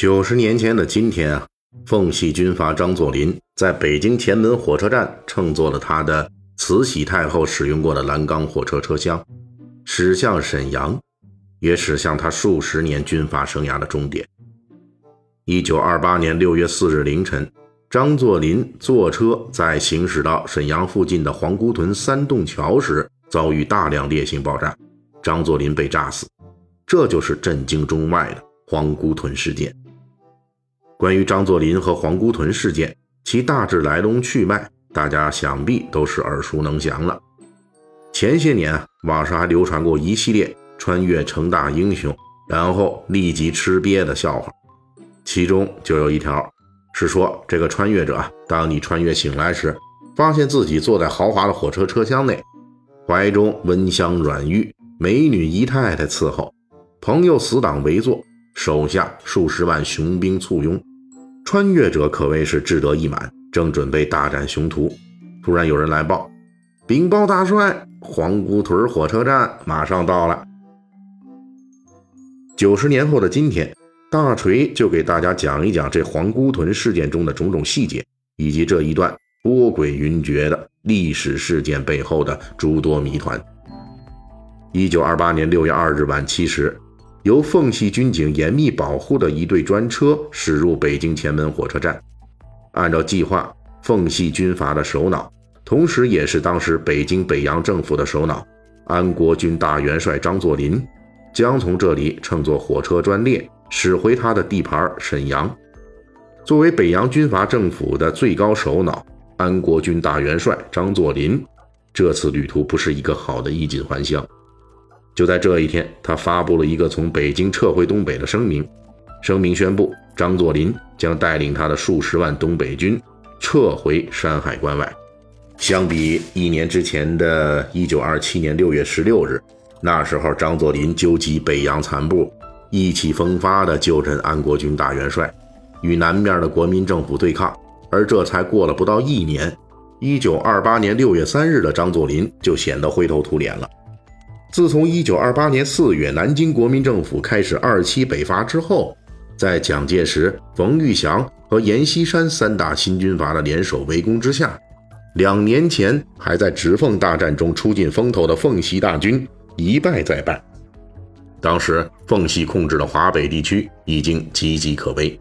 九十年前的今天啊，奉系军阀张作霖在北京前门火车站乘坐了他的慈禧太后使用过的蓝钢火车车厢，驶向沈阳，也驶向他数十年军阀生涯的终点。一九二八年六月四日凌晨，张作霖坐车在行驶到沈阳附近的黄姑屯三洞桥时，遭遇大量烈性爆炸，张作霖被炸死。这就是震惊中外的黄姑屯事件。关于张作霖和黄姑屯事件，其大致来龙去脉，大家想必都是耳熟能详了。前些年啊，网上还流传过一系列穿越成大英雄，然后立即吃瘪的笑话，其中就有一条是说，这个穿越者，当你穿越醒来时，发现自己坐在豪华的火车车厢内，怀中温香软玉，美女姨太太伺候，朋友死党围坐，手下数十万雄兵簇拥。穿越者可谓是志得意满，正准备大展雄图，突然有人来报：“禀报大帅，黄姑屯火车站马上到了。”九十年后的今天，大锤就给大家讲一讲这黄姑屯事件中的种种细节，以及这一段波诡云谲的历史事件背后的诸多谜团。一九二八年六月二日晚七时。由奉系军警严密保护的一队专车驶入北京前门火车站。按照计划，奉系军阀的首脑，同时也是当时北京北洋政府的首脑安国军大元帅张作霖，将从这里乘坐火车专列驶回他的地盘沈阳。作为北洋军阀政府的最高首脑，安国军大元帅张作霖，这次旅途不是一个好的衣锦还乡。就在这一天，他发布了一个从北京撤回东北的声明。声明宣布，张作霖将带领他的数十万东北军撤回山海关外。相比一年之前的1927年6月16日，那时候张作霖纠集北洋残部，意气风发地就任安国军大元帅，与南面的国民政府对抗。而这才过了不到一年，1928年6月3日的张作霖就显得灰头土脸了。自从1928年4月南京国民政府开始二期北伐之后，在蒋介石、冯玉祥和阎锡山三大新军阀的联手围攻之下，两年前还在直奉大战中出尽风头的奉系大军一败再败。当时奉系控制的华北地区已经岌岌可危，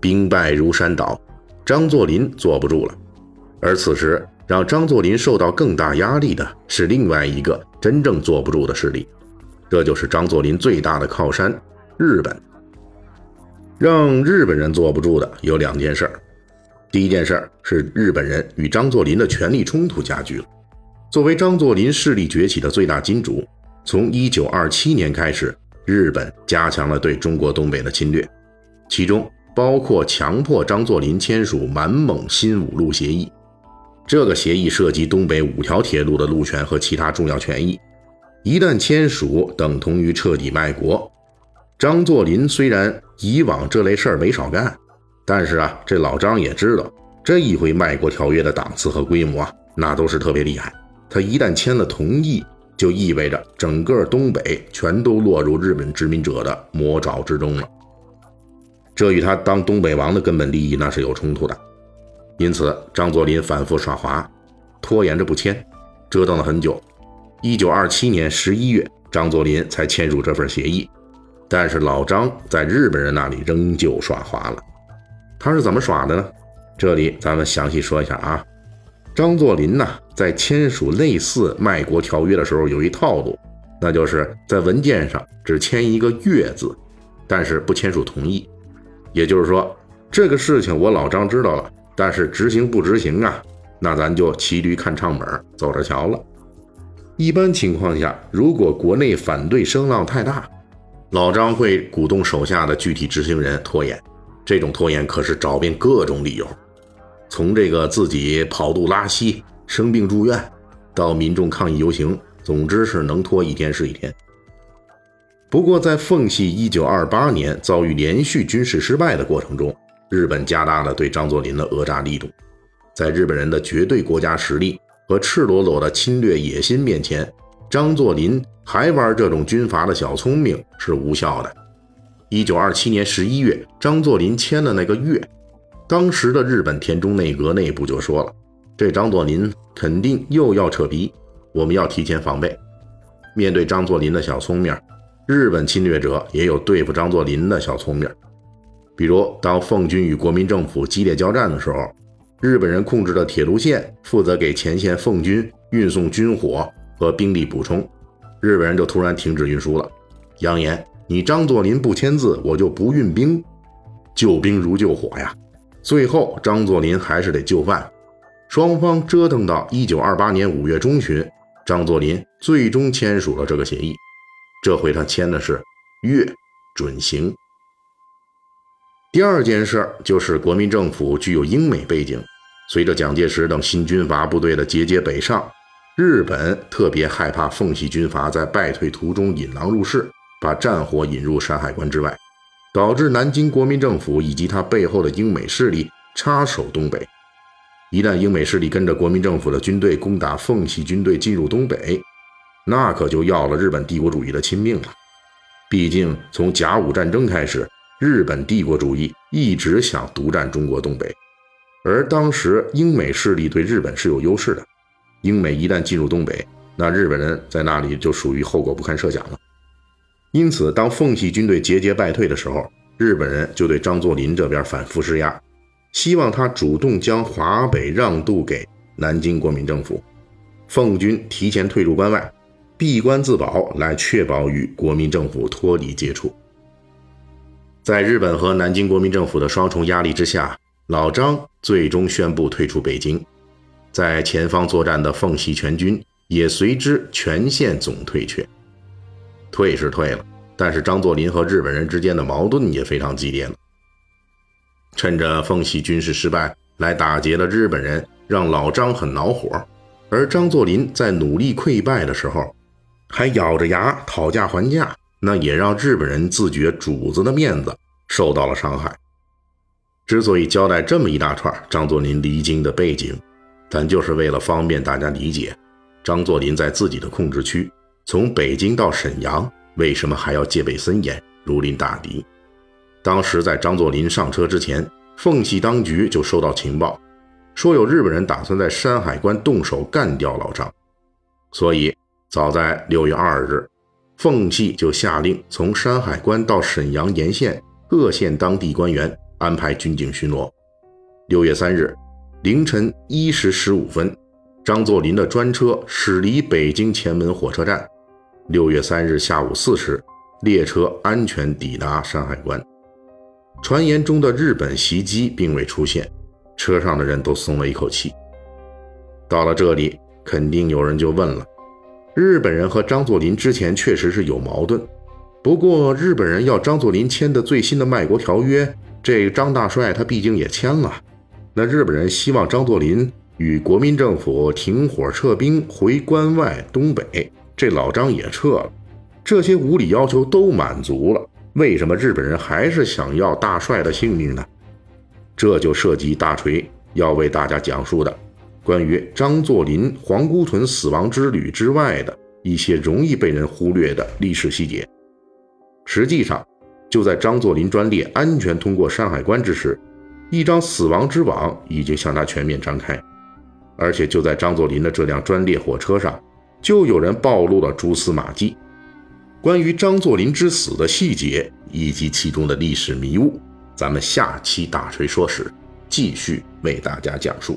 兵败如山倒，张作霖坐不住了。而此时，让张作霖受到更大压力的是另外一个真正坐不住的势力，这就是张作霖最大的靠山——日本。让日本人坐不住的有两件事儿。第一件事儿是日本人与张作霖的权力冲突加剧了。作为张作霖势力崛起的最大金主，从1927年开始，日本加强了对中国东北的侵略，其中包括强迫张作霖签署满蒙新五路协议。这个协议涉及东北五条铁路的路权和其他重要权益，一旦签署，等同于彻底卖国。张作霖虽然以往这类事儿没少干，但是啊，这老张也知道，这一回卖国条约的档次和规模啊，那都是特别厉害。他一旦签了同意，就意味着整个东北全都落入日本殖民者的魔爪之中了。这与他当东北王的根本利益那是有冲突的。因此，张作霖反复耍滑，拖延着不签，折腾了很久。一九二七年十一月，张作霖才签署这份协议。但是老张在日本人那里仍旧耍滑了。他是怎么耍的呢？这里咱们详细说一下啊。张作霖呢，在签署类似卖国条约的时候，有一套路，那就是在文件上只签一个“月”字，但是不签署同意。也就是说，这个事情我老张知道了。但是执行不执行啊？那咱就骑驴看唱本，走着瞧了。一般情况下，如果国内反对声浪太大，老张会鼓动手下的具体执行人拖延，这种拖延可是找遍各种理由，从这个自己跑肚拉稀、生病住院，到民众抗议游行，总之是能拖一天是一天。不过，在奉系1928年遭遇连续军事失败的过程中，日本加大了对张作霖的讹诈力度。在日本人的绝对国家实力和赤裸裸的侵略野心面前，张作霖还玩这种军阀的小聪明是无效的。1927年11月，张作霖签了那个月，当时的日本田中内阁内部就说了：“这张作霖肯定又要扯皮，我们要提前防备。”面对张作霖的小聪明。日本侵略者也有对付张作霖的小聪明，比如当奉军与国民政府激烈交战的时候，日本人控制的铁路线负责给前线奉军运送军火和兵力补充，日本人就突然停止运输了，扬言你张作霖不签字，我就不运兵。救兵如救火呀，最后张作霖还是得就范，双方折腾到一九二八年五月中旬，张作霖最终签署了这个协议。这回他签的是月准行。第二件事就是国民政府具有英美背景，随着蒋介石等新军阀部队的节节北上，日本特别害怕奉系军阀在败退途中引狼入室，把战火引入山海关之外，导致南京国民政府以及他背后的英美势力插手东北。一旦英美势力跟着国民政府的军队攻打奉系军队进入东北，那可就要了日本帝国主义的亲命了。毕竟从甲午战争开始，日本帝国主义一直想独占中国东北，而当时英美势力对日本是有优势的。英美一旦进入东北，那日本人在那里就属于后果不堪设想了。因此，当奉系军队节节败退的时候，日本人就对张作霖这边反复施压，希望他主动将华北让渡给南京国民政府，奉军提前退入关外。闭关自保，来确保与国民政府脱离接触。在日本和南京国民政府的双重压力之下，老张最终宣布退出北京。在前方作战的奉系全军也随之全线总退却。退是退了，但是张作霖和日本人之间的矛盾也非常激烈了。趁着奉系军事失败，来打劫了日本人，让老张很恼火。而张作霖在努力溃败的时候，还咬着牙讨价还价，那也让日本人自觉主子的面子受到了伤害。之所以交代这么一大串张作霖离京的背景，咱就是为了方便大家理解，张作霖在自己的控制区，从北京到沈阳，为什么还要戒备森严，如临大敌？当时在张作霖上车之前，奉系当局就收到情报，说有日本人打算在山海关动手干掉老张，所以。早在六月二日，奉系就下令从山海关到沈阳沿线各县当地官员安排军警巡逻。六月三日凌晨一时十五分，张作霖的专车驶离北京前门火车站。六月三日下午四时，列车安全抵达山海关。传言中的日本袭击并未出现，车上的人都松了一口气。到了这里，肯定有人就问了。日本人和张作霖之前确实是有矛盾，不过日本人要张作霖签的最新的卖国条约，这张大帅他毕竟也签了。那日本人希望张作霖与国民政府停火撤兵回关外东北，这老张也撤了，这些无理要求都满足了，为什么日本人还是想要大帅的性命呢？这就涉及大锤要为大家讲述的。关于张作霖皇姑屯死亡之旅之外的一些容易被人忽略的历史细节，实际上就在张作霖专列安全通过山海关之时，一张死亡之网已经向他全面张开，而且就在张作霖的这辆专列火车上，就有人暴露了蛛丝马迹。关于张作霖之死的细节以及其中的历史迷雾，咱们下期大锤说史继续为大家讲述。